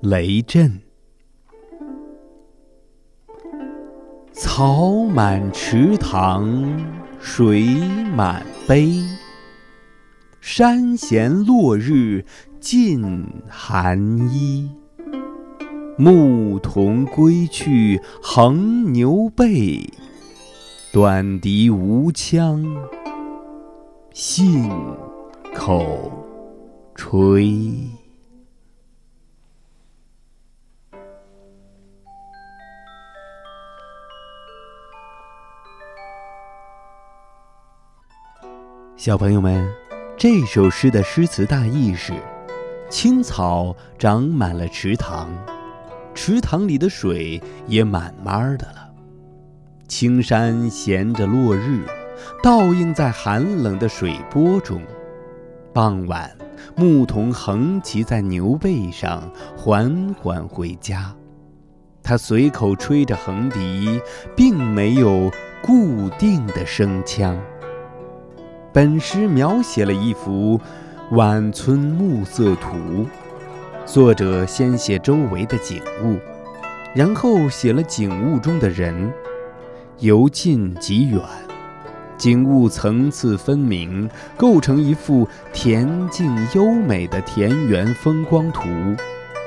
雷震，草满池塘水满陂，山衔落日尽寒衣。牧童归去横牛背，短笛无腔信口吹。小朋友们，这首诗的诗词大意是：青草长满了池塘，池塘里的水也慢慢的了。青山衔着落日，倒映在寒冷的水波中。傍晚，牧童横骑在牛背上，缓缓回家。他随口吹着横笛，并没有固定的声腔。本诗描写了一幅晚村暮色图，作者先写周围的景物，然后写了景物中的人，由近及远，景物层次分明，构成一幅恬静优美的田园风光图，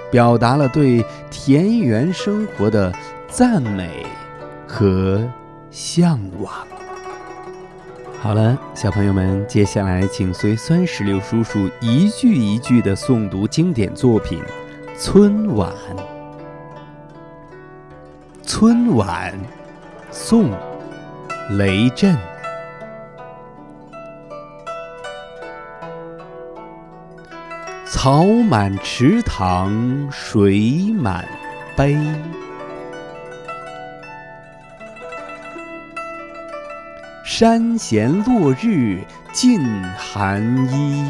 表达了对田园生活的赞美和向往。好了，小朋友们，接下来请随酸石榴叔叔一句一句的诵读经典作品《春晚》。《春晚》，宋·雷震。草满池塘水满陂。山衔落日尽寒衣，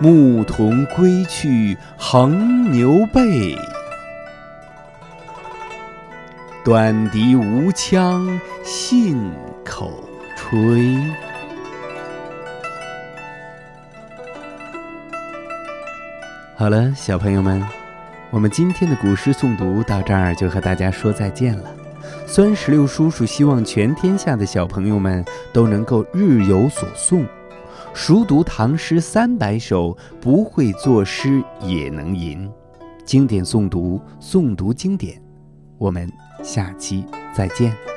牧童归去横牛背，短笛无腔信口吹。好了，小朋友们，我们今天的古诗诵读到这儿就和大家说再见了。酸石榴叔叔希望全天下的小朋友们都能够日有所诵，熟读唐诗三百首，不会作诗也能吟。经典诵读，诵读经典。我们下期再见。